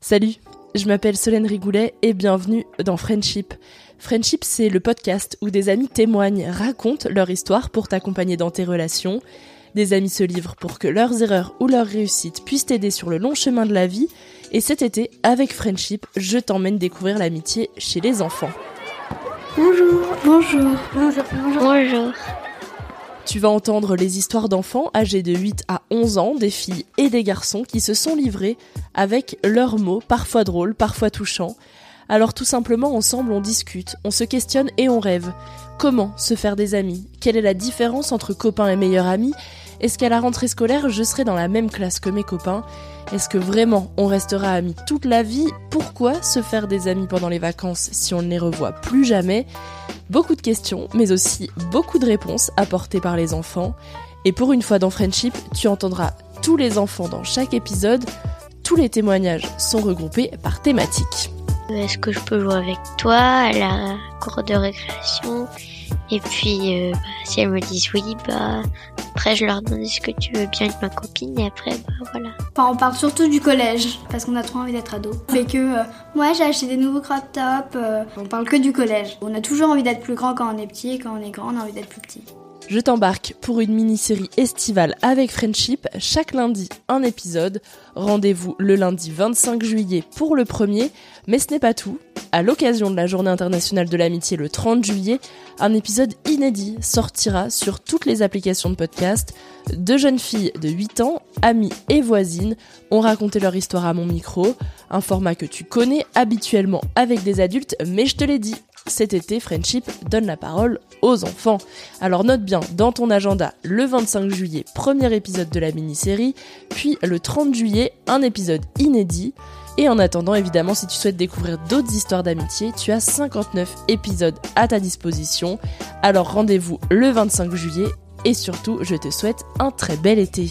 Salut, je m'appelle Solène Rigoulet et bienvenue dans Friendship. Friendship, c'est le podcast où des amis témoignent, racontent leur histoire pour t'accompagner dans tes relations. Des amis se livrent pour que leurs erreurs ou leurs réussites puissent t'aider sur le long chemin de la vie. Et cet été, avec Friendship, je t'emmène découvrir l'amitié chez les enfants. Bonjour. Bonjour. Bonjour. Bonjour. Tu vas entendre les histoires d'enfants âgés de 8 à 11 ans, des filles et des garçons qui se sont livrés avec leurs mots, parfois drôles, parfois touchants. Alors tout simplement, ensemble, on discute, on se questionne et on rêve. Comment se faire des amis? Quelle est la différence entre copains et meilleurs amis? Est-ce qu'à la rentrée scolaire, je serai dans la même classe que mes copains Est-ce que vraiment on restera amis toute la vie Pourquoi se faire des amis pendant les vacances si on ne les revoit plus jamais Beaucoup de questions, mais aussi beaucoup de réponses apportées par les enfants. Et pour une fois dans Friendship, tu entendras tous les enfants dans chaque épisode. Tous les témoignages sont regroupés par thématique. Est-ce que je peux jouer avec toi à la cour de récréation Et puis, euh, bah, si elles me disent oui, bah après je leur demande est-ce que tu veux bien être ma copine Et après, bah voilà. Enfin, on parle surtout du collège parce qu'on a trop envie d'être ado. Fait que euh, moi j'ai acheté des nouveaux crop tops. euh, on parle que du collège. On a toujours envie d'être plus grand quand on est petit et quand on est grand on a envie d'être plus petit. Je t'embarque pour une mini-série estivale avec Friendship. Chaque lundi, un épisode. Rendez-vous le lundi 25 juillet pour le premier. Mais ce n'est pas tout. À l'occasion de la Journée internationale de l'amitié le 30 juillet, un épisode inédit sortira sur toutes les applications de podcast. Deux jeunes filles de 8 ans, amies et voisines, ont raconté leur histoire à mon micro. Un format que tu connais habituellement avec des adultes, mais je te l'ai dit, cet été, Friendship donne la parole aux enfants. Alors note bien dans ton agenda le 25 juillet, premier épisode de la mini-série, puis le 30 juillet, un épisode inédit. Et en attendant, évidemment, si tu souhaites découvrir d'autres histoires d'amitié, tu as 59 épisodes à ta disposition. Alors rendez-vous le 25 juillet et surtout, je te souhaite un très bel été.